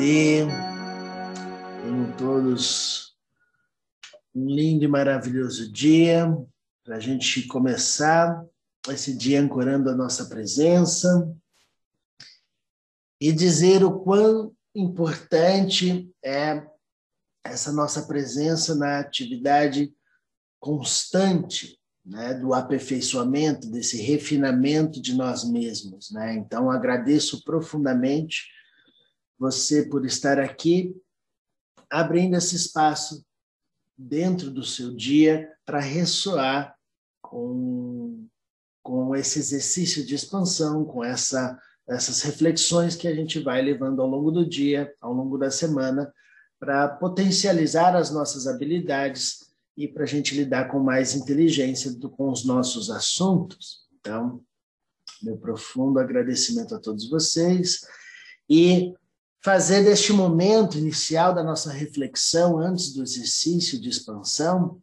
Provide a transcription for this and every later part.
Namastê. Tenham todos um lindo e maravilhoso dia para a gente começar esse dia ancorando a nossa presença e dizer o quão importante é essa nossa presença na atividade constante né, do aperfeiçoamento, desse refinamento de nós mesmos. Né? Então, agradeço profundamente você por estar aqui, abrindo esse espaço dentro do seu dia para ressoar com, com esse exercício de expansão, com essa, essas reflexões que a gente vai levando ao longo do dia, ao longo da semana, para potencializar as nossas habilidades e para a gente lidar com mais inteligência do, com os nossos assuntos. Então, meu profundo agradecimento a todos vocês e fazer deste momento inicial da nossa reflexão, antes do exercício de expansão,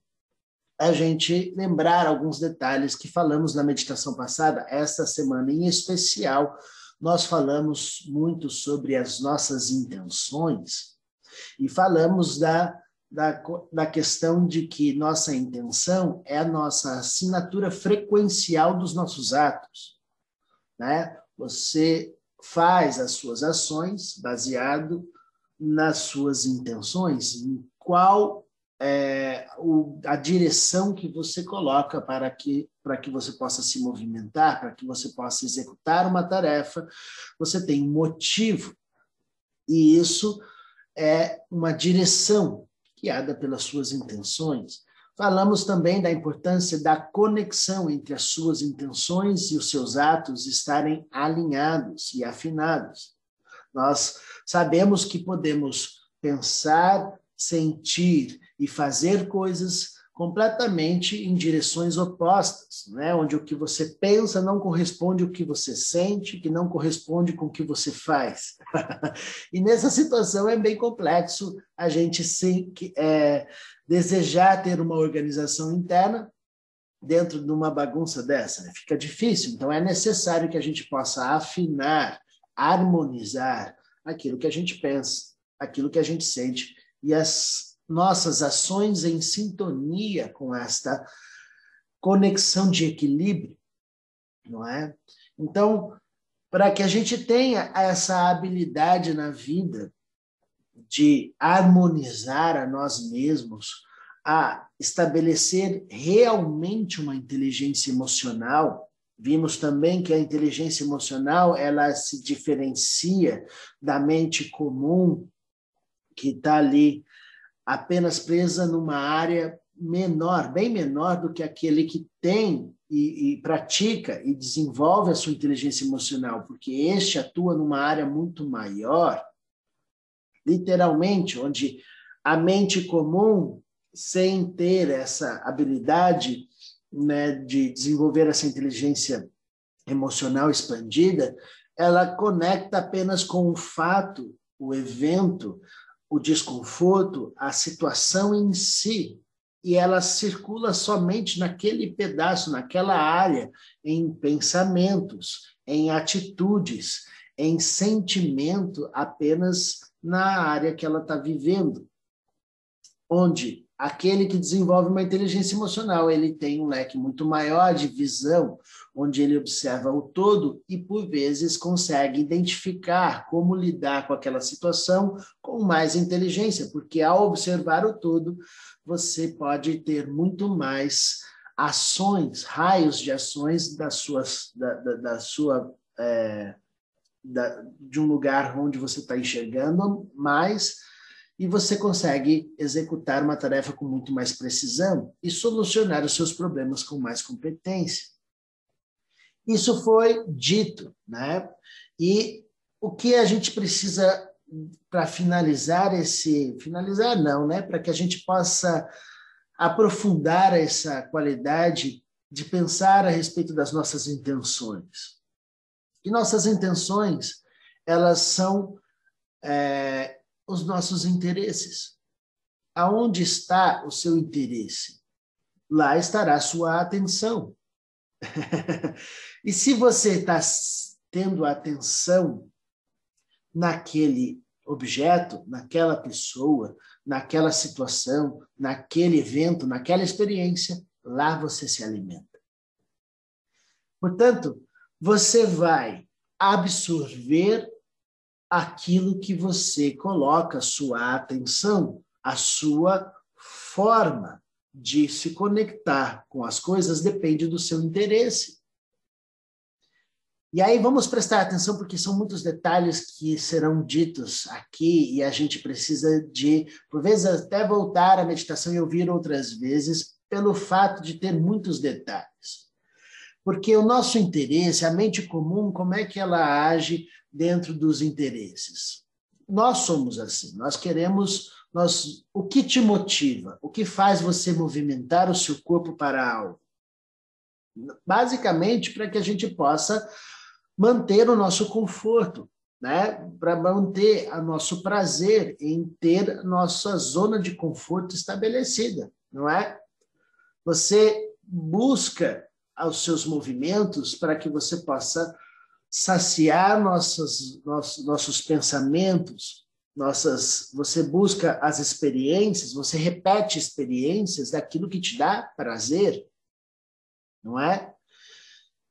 a gente lembrar alguns detalhes que falamos na meditação passada, esta semana em especial, nós falamos muito sobre as nossas intenções e falamos da, da, da questão de que nossa intenção é a nossa assinatura frequencial dos nossos atos. Né? Você faz as suas ações baseado nas suas intenções, em qual é o, a direção que você coloca para que, para que você possa se movimentar, para que você possa executar uma tarefa, você tem um motivo. E isso é uma direção guiada pelas suas intenções. Falamos também da importância da conexão entre as suas intenções e os seus atos estarem alinhados e afinados. Nós sabemos que podemos pensar, sentir e fazer coisas completamente em direções opostas, né? onde o que você pensa não corresponde ao que você sente, que não corresponde com o que você faz. e nessa situação é bem complexo a gente se, é, desejar ter uma organização interna dentro de uma bagunça dessa. Né? Fica difícil, então é necessário que a gente possa afinar, harmonizar aquilo que a gente pensa, aquilo que a gente sente e as nossas ações em sintonia com esta conexão de equilíbrio, não é? Então, para que a gente tenha essa habilidade na vida de harmonizar a nós mesmos, a estabelecer realmente uma inteligência emocional, vimos também que a inteligência emocional ela se diferencia da mente comum que está ali apenas presa numa área menor, bem menor do que aquele que tem e, e, pratica e desenvolve a sua inteligência emocional, porque este atua numa área muito maior, literalmente, onde a mente comum, sem ter essa habilidade né, de desenvolver essa inteligência emocional expandida, ela conecta apenas com o fato, o evento, o desconforto, a situação em si, e ela circula somente naquele pedaço, naquela área, em pensamentos, em atitudes, em sentimento, apenas na área que ela está vivendo. Onde aquele que desenvolve uma inteligência emocional, ele tem um leque muito maior de visão, onde ele observa o todo e, por vezes, consegue identificar como lidar com aquela situação com mais inteligência, porque ao observar o todo, você pode ter muito mais ações, raios de ações das suas, da, da, da sua. É, da, de um lugar onde você está enxergando mais e você consegue executar uma tarefa com muito mais precisão e solucionar os seus problemas com mais competência. Isso foi dito, né? E o que a gente precisa para finalizar esse, finalizar não, né? Para que a gente possa aprofundar essa qualidade de pensar a respeito das nossas intenções. E nossas intenções, elas são é, os nossos interesses. Aonde está o seu interesse? Lá estará a sua atenção. e se você está tendo atenção naquele objeto, naquela pessoa, naquela situação, naquele evento, naquela experiência, lá você se alimenta. Portanto, você vai absorver aquilo que você coloca sua atenção, a sua forma de se conectar com as coisas depende do seu interesse. E aí vamos prestar atenção, porque são muitos detalhes que serão ditos aqui e a gente precisa de, por vezes, até voltar à meditação e ouvir outras vezes, pelo fato de ter muitos detalhes. Porque o nosso interesse, a mente comum, como é que ela age dentro dos interesses? Nós somos assim, nós queremos, nós, o que te motiva? O que faz você movimentar o seu corpo para algo? Basicamente, para que a gente possa manter o nosso conforto, né? para manter o nosso prazer em ter nossa zona de conforto estabelecida, não é? Você busca os seus movimentos para que você possa saciar nossas, nossos, nossos pensamentos, nossas, você busca as experiências, você repete experiências daquilo que te dá prazer, não é?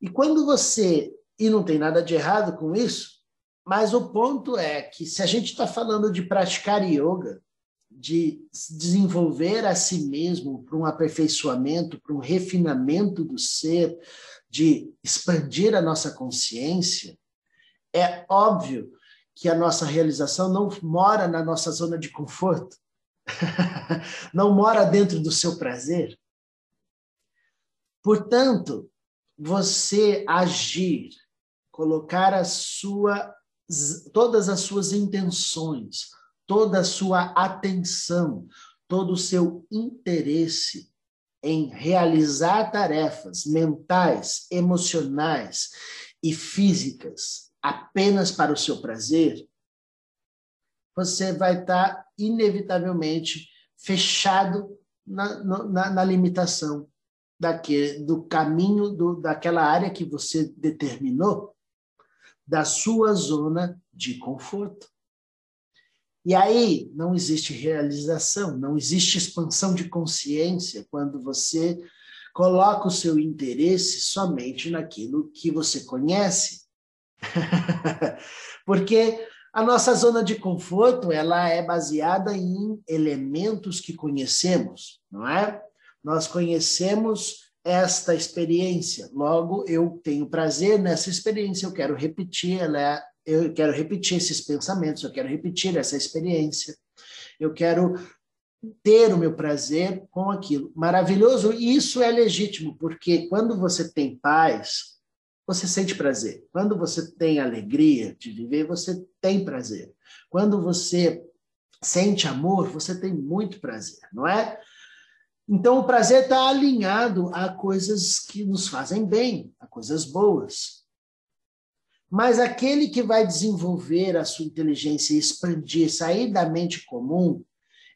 E quando você e não tem nada de errado com isso, mas o ponto é que se a gente está falando de praticar yoga, de desenvolver a si mesmo para um aperfeiçoamento, para um refinamento do ser, de expandir a nossa consciência, é óbvio que a nossa realização não mora na nossa zona de conforto, não mora dentro do seu prazer. Portanto, você agir colocar a sua, todas as suas intenções, toda a sua atenção, todo o seu interesse em realizar tarefas mentais, emocionais e físicas apenas para o seu prazer, você vai estar inevitavelmente fechado na, na, na limitação daquele, do caminho do, daquela área que você determinou da sua zona de conforto. E aí não existe realização, não existe expansão de consciência quando você coloca o seu interesse somente naquilo que você conhece. Porque a nossa zona de conforto, ela é baseada em elementos que conhecemos, não é? Nós conhecemos esta experiência. Logo, eu tenho prazer nessa experiência, eu quero repetir, ela é, eu quero repetir esses pensamentos, eu quero repetir essa experiência. Eu quero ter o meu prazer com aquilo. Maravilhoso, e isso é legítimo, porque quando você tem paz, você sente prazer. Quando você tem alegria de viver, você tem prazer. Quando você sente amor, você tem muito prazer, não é? Então, o prazer está alinhado a coisas que nos fazem bem, a coisas boas. Mas aquele que vai desenvolver a sua inteligência e expandir, sair da mente comum,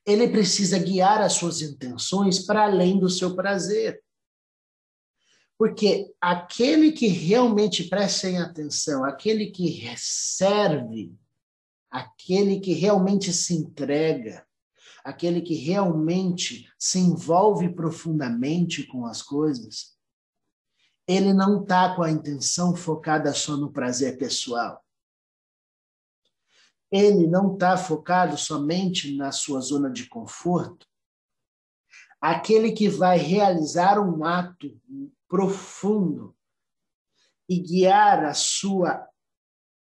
ele precisa guiar as suas intenções para além do seu prazer. Porque aquele que realmente prestem atenção, aquele que serve, aquele que realmente se entrega, aquele que realmente se envolve profundamente com as coisas, ele não está com a intenção focada só no prazer pessoal. Ele não está focado somente na sua zona de conforto. Aquele que vai realizar um ato profundo e guiar a sua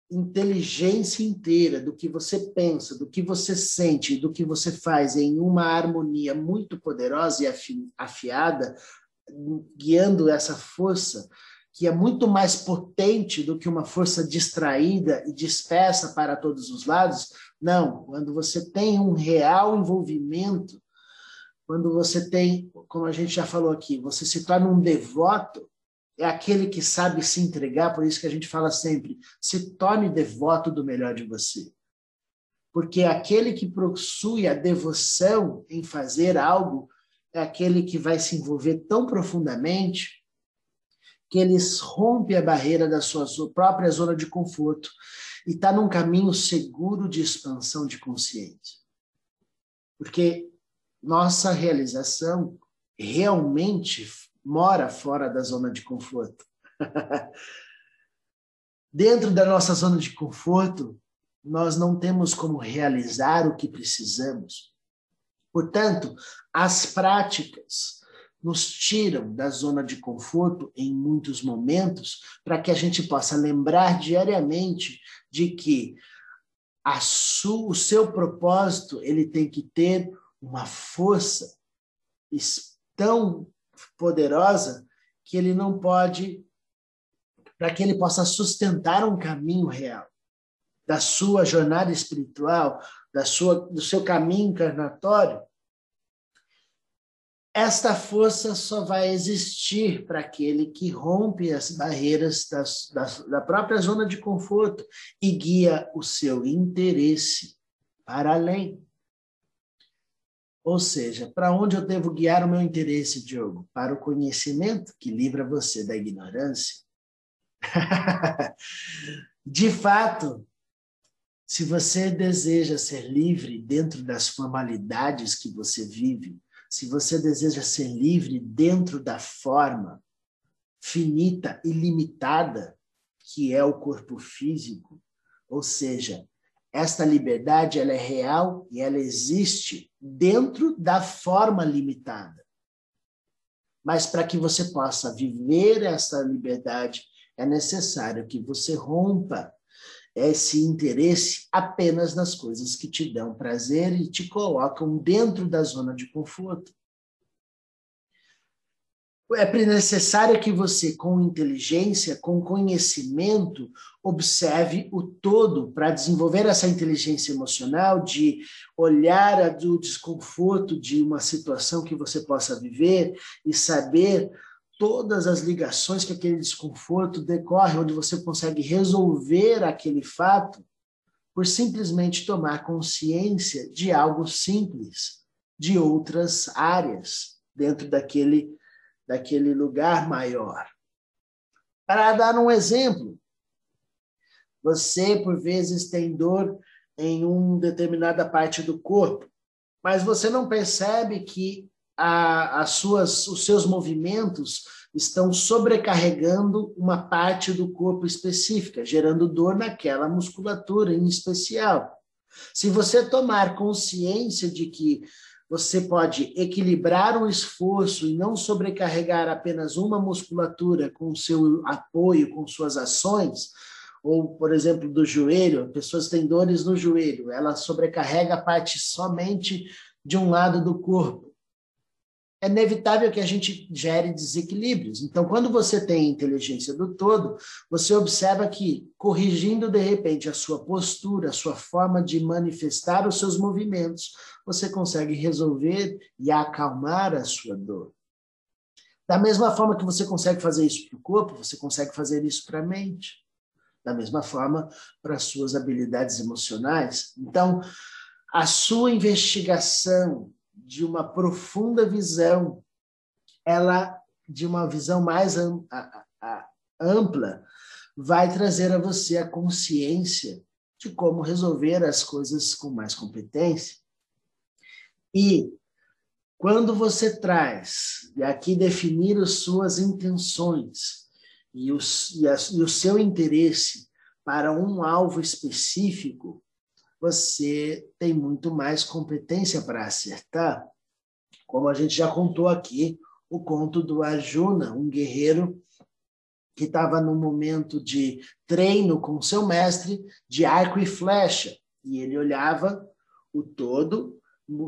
inteligência inteira do que você pensa, do que você sente, do que você faz em uma harmonia muito poderosa e afiada, guiando essa força que é muito mais potente do que uma força distraída e dispersa para todos os lados. Não, quando você tem um real envolvimento, quando você tem, como a gente já falou aqui, você se torna um devoto é aquele que sabe se entregar, por isso que a gente fala sempre: se torne devoto do melhor de você. Porque aquele que possui a devoção em fazer algo é aquele que vai se envolver tão profundamente que ele rompe a barreira da sua própria zona de conforto e está num caminho seguro de expansão de consciência. Porque nossa realização realmente mora fora da zona de conforto. Dentro da nossa zona de conforto, nós não temos como realizar o que precisamos. Portanto, as práticas nos tiram da zona de conforto em muitos momentos, para que a gente possa lembrar diariamente de que o seu propósito ele tem que ter uma força tão poderosa que ele não pode para que ele possa sustentar um caminho real da sua jornada espiritual, da sua do seu caminho encarnatório. Esta força só vai existir para aquele que rompe as barreiras das, das, da própria zona de conforto e guia o seu interesse para além. Ou seja, para onde eu devo guiar o meu interesse, Diogo? Para o conhecimento que livra você da ignorância. De fato, se você deseja ser livre dentro das formalidades que você vive, se você deseja ser livre dentro da forma finita e limitada que é o corpo físico, ou seja, esta liberdade ela é real e ela existe dentro da forma limitada. Mas para que você possa viver essa liberdade, é necessário que você rompa esse interesse apenas nas coisas que te dão prazer e te colocam dentro da zona de conforto. É necessário que você, com inteligência, com conhecimento, observe o todo para desenvolver essa inteligência emocional de olhar do desconforto de uma situação que você possa viver e saber todas as ligações que aquele desconforto decorre, onde você consegue resolver aquele fato por simplesmente tomar consciência de algo simples, de outras áreas dentro daquele daquele lugar maior. Para dar um exemplo, você por vezes tem dor em uma determinada parte do corpo, mas você não percebe que a, as suas, os seus movimentos estão sobrecarregando uma parte do corpo específica, gerando dor naquela musculatura em especial. Se você tomar consciência de que você pode equilibrar o esforço e não sobrecarregar apenas uma musculatura com seu apoio, com suas ações, ou, por exemplo, do joelho, pessoas têm dores no joelho, ela sobrecarrega a parte somente de um lado do corpo é inevitável que a gente gere desequilíbrios. Então, quando você tem inteligência do todo, você observa que, corrigindo de repente a sua postura, a sua forma de manifestar os seus movimentos, você consegue resolver e acalmar a sua dor. Da mesma forma que você consegue fazer isso para o corpo, você consegue fazer isso para a mente. Da mesma forma, para as suas habilidades emocionais. Então, a sua investigação de uma profunda visão, ela de uma visão mais ampla, vai trazer a você a consciência de como resolver as coisas com mais competência. E quando você traz, e aqui definir as suas intenções e, os, e, a, e o seu interesse para um alvo específico, você tem muito mais competência para acertar. Como a gente já contou aqui, o conto do Arjuna, um guerreiro que estava no momento de treino com seu mestre de arco e flecha, e ele olhava o todo,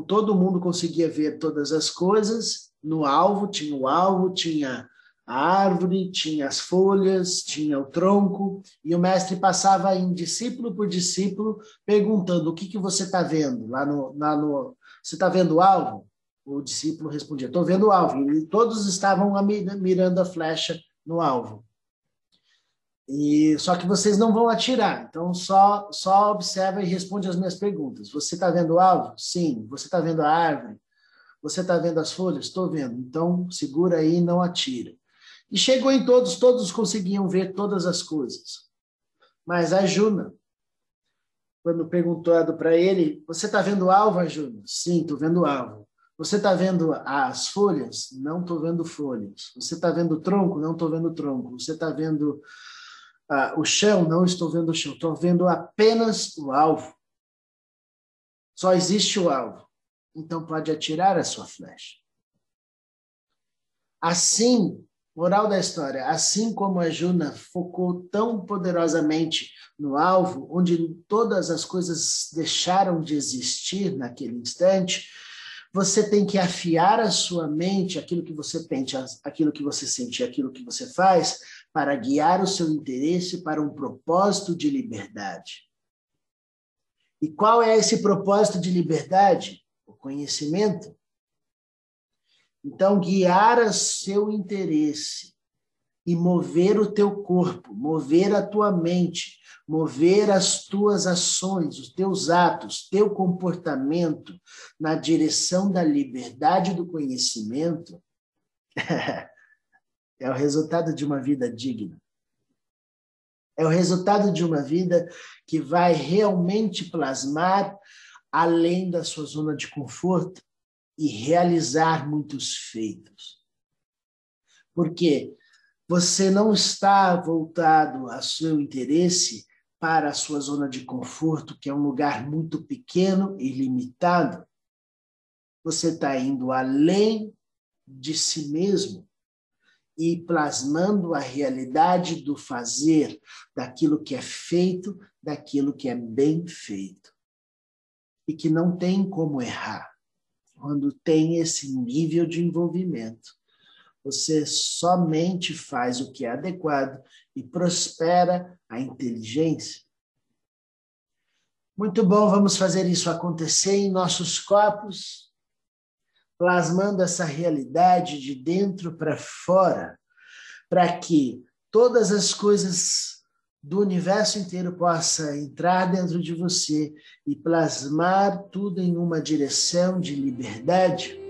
todo mundo conseguia ver todas as coisas, no alvo tinha o alvo, tinha a árvore, tinha as folhas, tinha o tronco, e o mestre passava em discípulo por discípulo, perguntando: o que, que você está vendo? Lá no, lá no. Você está vendo o alvo? O discípulo respondia: estou vendo o alvo. E todos estavam mirando a flecha no alvo. E só que vocês não vão atirar, então só só observa e responde as minhas perguntas. Você está vendo o alvo? Sim. Você está vendo a árvore? Você está vendo as folhas? Estou vendo. Então segura aí e não atira. E chegou em todos, todos conseguiam ver todas as coisas. Mas a Juna, quando perguntado para ele, você está vendo alvo, Juna? Sim, estou vendo alvo. Você está vendo as folhas? Não estou vendo folhas. Você está vendo tronco? Não estou vendo tronco. Você está vendo uh, o chão? Não estou vendo o chão. Estou vendo apenas o alvo. Só existe o alvo. Então pode atirar a sua flecha. Assim, moral da história, assim como a Juna focou tão poderosamente no alvo, onde todas as coisas deixaram de existir naquele instante, você tem que afiar a sua mente, aquilo que você pensa, aquilo que você sente, aquilo que você faz, para guiar o seu interesse para um propósito de liberdade. E qual é esse propósito de liberdade? O conhecimento. Então, guiar o seu interesse e mover o teu corpo, mover a tua mente, mover as tuas ações, os teus atos, teu comportamento na direção da liberdade do conhecimento, é o resultado de uma vida digna. É o resultado de uma vida que vai realmente plasmar além da sua zona de conforto e realizar muitos feitos. Porque você não está voltado a seu interesse para a sua zona de conforto, que é um lugar muito pequeno e limitado. Você está indo além de si mesmo e plasmando a realidade do fazer, daquilo que é feito, daquilo que é bem feito. E que não tem como errar quando tem esse nível de envolvimento. Você somente faz o que é adequado e prospera a inteligência. Muito bom, vamos fazer isso acontecer em nossos corpos, plasmando essa realidade de dentro para fora, para que todas as coisas do universo inteiro possa entrar dentro de você e plasmar tudo em uma direção de liberdade,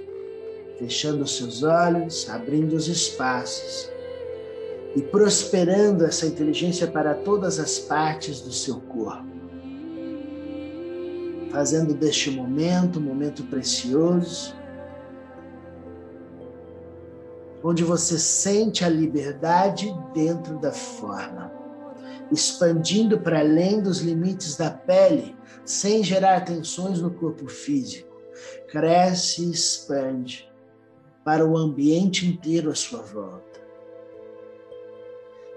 fechando os seus olhos, abrindo os espaços e prosperando essa inteligência para todas as partes do seu corpo. Fazendo deste momento um momento precioso, onde você sente a liberdade dentro da forma, expandindo para além dos limites da pele, sem gerar tensões no corpo físico. Cresce e expande para o ambiente inteiro à sua volta.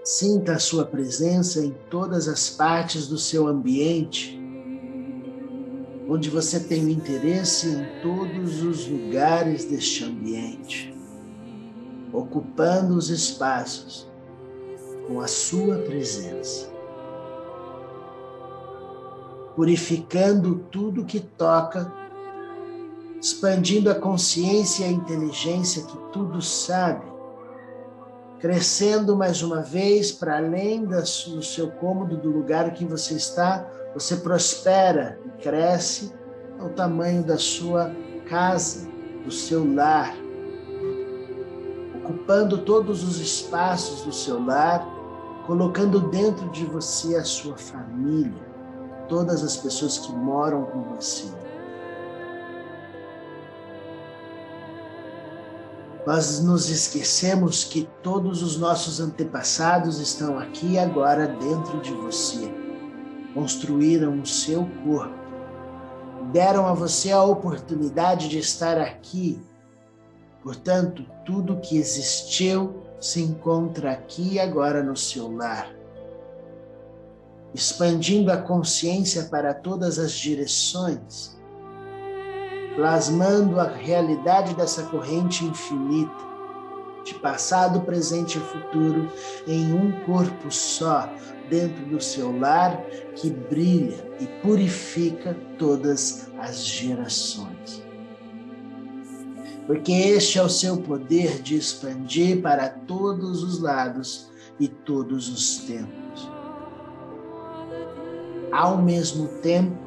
Sinta a sua presença em todas as partes do seu ambiente, onde você tem interesse em todos os lugares deste ambiente ocupando os espaços com a sua presença, purificando tudo que toca, expandindo a consciência e a inteligência que tudo sabe, crescendo mais uma vez para além do seu cômodo, do lugar que você está, você prospera e cresce ao tamanho da sua casa, do seu lar ocupando todos os espaços do seu lar, colocando dentro de você a sua família, todas as pessoas que moram com você. Nós nos esquecemos que todos os nossos antepassados estão aqui agora dentro de você. Construíram o seu corpo. Deram a você a oportunidade de estar aqui Portanto, tudo que existiu se encontra aqui e agora no seu lar. Expandindo a consciência para todas as direções, plasmando a realidade dessa corrente infinita, de passado, presente e futuro, em um corpo só, dentro do seu lar, que brilha e purifica todas as gerações porque este é o seu poder de expandir para todos os lados e todos os tempos. Ao mesmo tempo,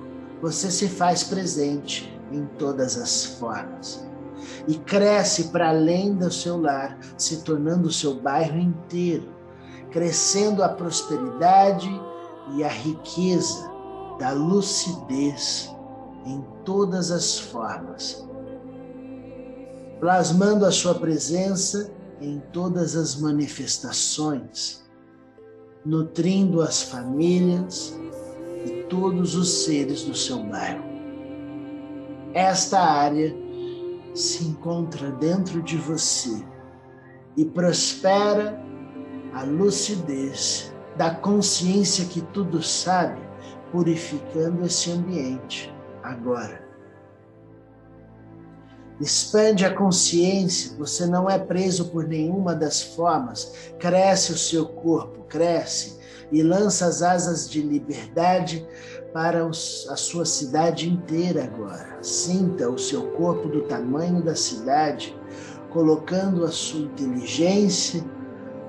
você se faz presente em todas as formas. e cresce para além do seu lar, se tornando o seu bairro inteiro, crescendo a prosperidade e a riqueza da lucidez em todas as formas, plasmando a sua presença em todas as manifestações, nutrindo as famílias e todos os seres do seu bairro. Esta área se encontra dentro de você e prospera a lucidez da consciência que tudo sabe, purificando esse ambiente agora. Expande a consciência, você não é preso por nenhuma das formas. Cresce o seu corpo, cresce e lança as asas de liberdade para a sua cidade inteira agora. Sinta o seu corpo do tamanho da cidade, colocando a sua inteligência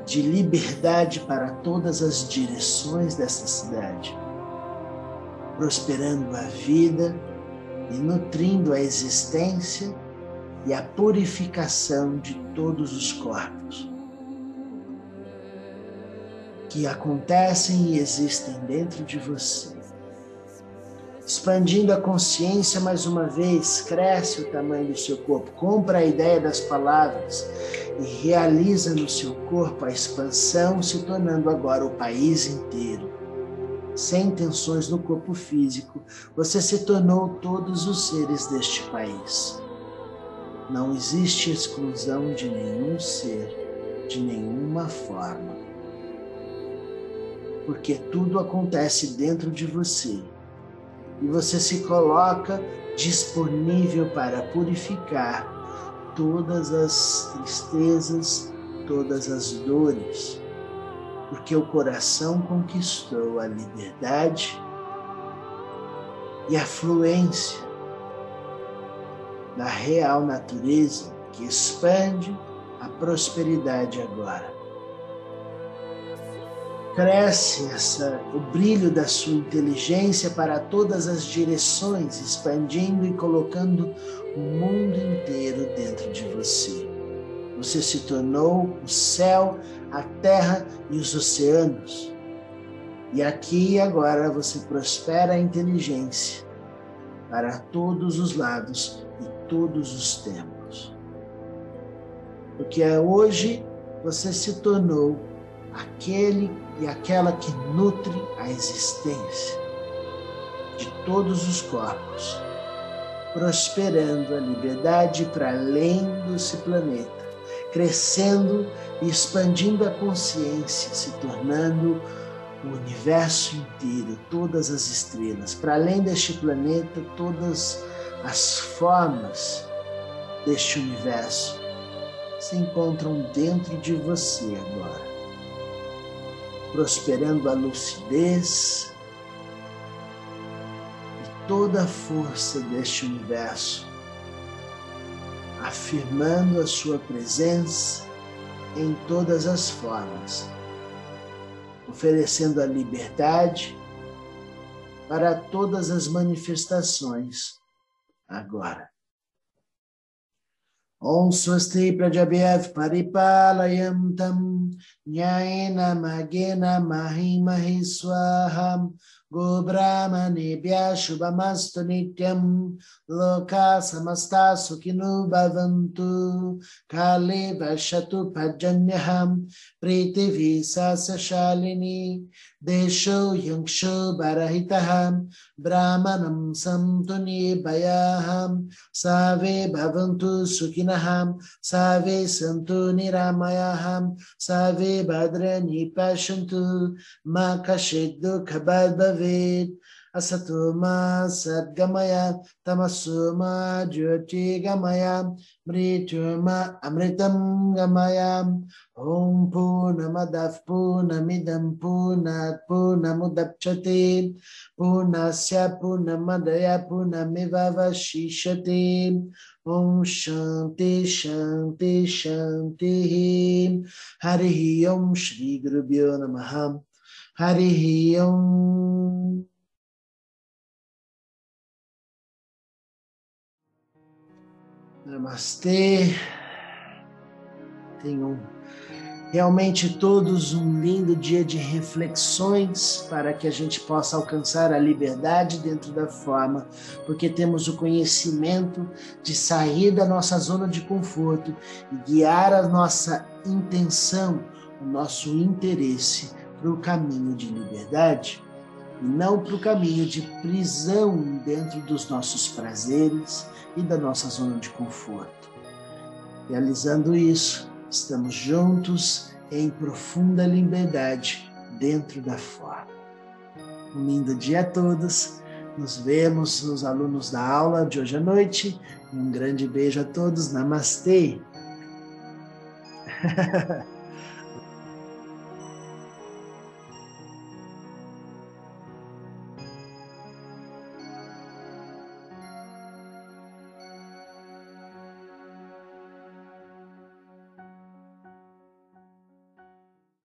de liberdade para todas as direções dessa cidade, prosperando a vida e nutrindo a existência e a purificação de todos os corpos que acontecem e existem dentro de você. Expandindo a consciência mais uma vez, cresce o tamanho do seu corpo, compra a ideia das palavras e realiza no seu corpo a expansão, se tornando agora o país inteiro. Sem tensões no corpo físico, você se tornou todos os seres deste país. Não existe exclusão de nenhum ser, de nenhuma forma porque tudo acontece dentro de você. E você se coloca disponível para purificar todas as tristezas, todas as dores, porque o coração conquistou a liberdade e a fluência da real natureza que expande a prosperidade agora cresce essa, o brilho da sua inteligência para todas as direções, expandindo e colocando o mundo inteiro dentro de você. Você se tornou o céu, a terra e os oceanos. E aqui e agora você prospera a inteligência para todos os lados todos os tempos. Porque hoje você se tornou aquele e aquela que nutre a existência de todos os corpos, prosperando a liberdade para além desse planeta, crescendo e expandindo a consciência, se tornando o universo inteiro, todas as estrelas, para além deste planeta, todas as formas deste universo se encontram dentro de você agora prosperando a lucidez e toda a força deste universo, afirmando a sua presença em todas as formas, oferecendo a liberdade para todas as manifestações agora. ॐ स्वस्ति प्रजभ्यः परिपालयन्तं न्यायेन मगेन महि महि स्वाहा गोब्राह्मणेभ्यः शुभमस्तु नित्यं लोका समस्ता सुखिनो भवन्तु काले वर्षतु पर्जन्यः प्रीतिभिः सस्यशालिनी देशो यंक्षो बरहितः, ब्राह्मणं सन्तु निर्भयाः सर्वे भवन्तु सुखिनः सर्वे सन्तु निरामयाः सर्वे भद्रनि पश्यन्तु मा कश्चित् दुःखभाग् भवेत्। असतो मा सद्गमय तमसो मा ज्योतिगमय, मृत्युर्मा अमृतं गमय। ॐ पूर्णमदः, पूर्णमिदं, पूर्णात् पूर्णमुदप्स्यते पूर्णस्य, पूर्णमदय पूर्णमिवशिष्यते ॐ शान्ति शान्ति, शान्तिः। हरिः ॐ श्रीगुरुभ्यो नमः। हरिः ॐ Namastê. Tenham realmente todos um lindo dia de reflexões para que a gente possa alcançar a liberdade dentro da forma, porque temos o conhecimento de sair da nossa zona de conforto e guiar a nossa intenção, o nosso interesse para o caminho de liberdade e não para o caminho de prisão dentro dos nossos prazeres e da nossa zona de conforto. Realizando isso, estamos juntos em profunda liberdade dentro da forma. Um lindo dia a todos. Nos vemos nos alunos da aula de hoje à noite. Um grande beijo a todos. Namastê.